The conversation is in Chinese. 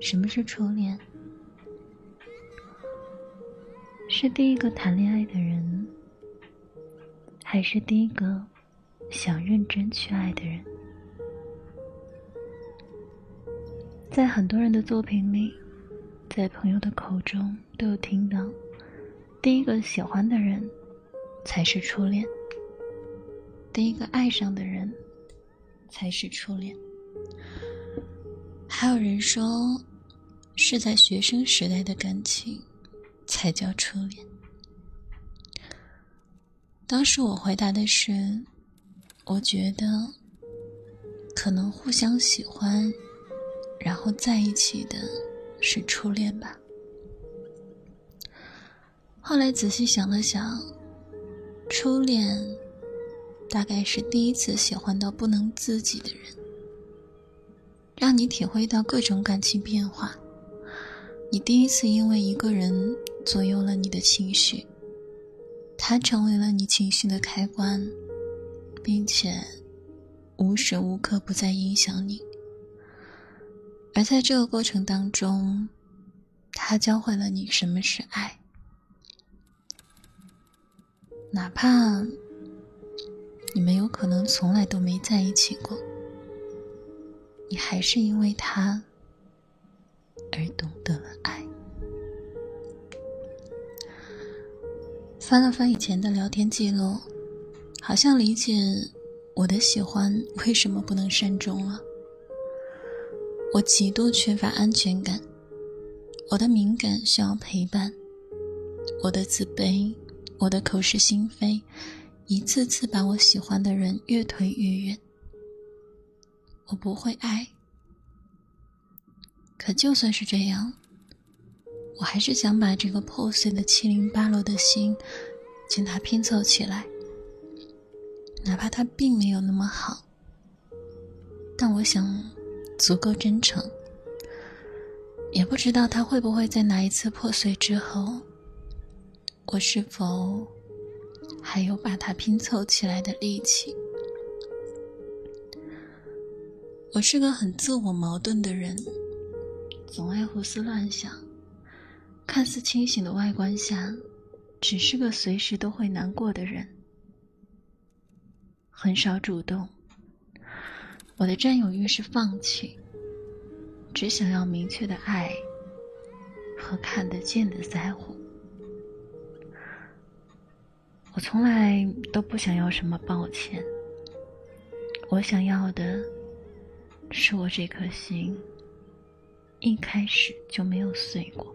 什么是初恋？是第一个谈恋爱的人，还是第一个想认真去爱的人？在很多人的作品里，在朋友的口中，都有听到，第一个喜欢的人才是初恋，第一个爱上的人才是初恋。还有人说，是在学生时代的感情才叫初恋。当时我回答的是，我觉得可能互相喜欢，然后在一起的是初恋吧。后来仔细想了想，初恋大概是第一次喜欢到不能自己的人。让你体会到各种感情变化。你第一次因为一个人左右了你的情绪，他成为了你情绪的开关，并且无时无刻不在影响你。而在这个过程当中，他教会了你什么是爱，哪怕你们有可能从来都没在一起过。你还是因为他而懂得了爱。翻了翻以前的聊天记录，好像理解我的喜欢为什么不能善终了。我极度缺乏安全感，我的敏感需要陪伴，我的自卑，我的口是心非，一次次把我喜欢的人越推越远。我不会爱，可就算是这样，我还是想把这个破碎的七零八落的心，将它拼凑起来。哪怕它并没有那么好，但我想足够真诚。也不知道它会不会在哪一次破碎之后，我是否还有把它拼凑起来的力气。我是个很自我矛盾的人，总爱胡思乱想。看似清醒的外观下，只是个随时都会难过的人。很少主动。我的占有欲是放弃，只想要明确的爱和看得见的在乎。我从来都不想要什么抱歉。我想要的。是我这颗心一开始就没有碎过。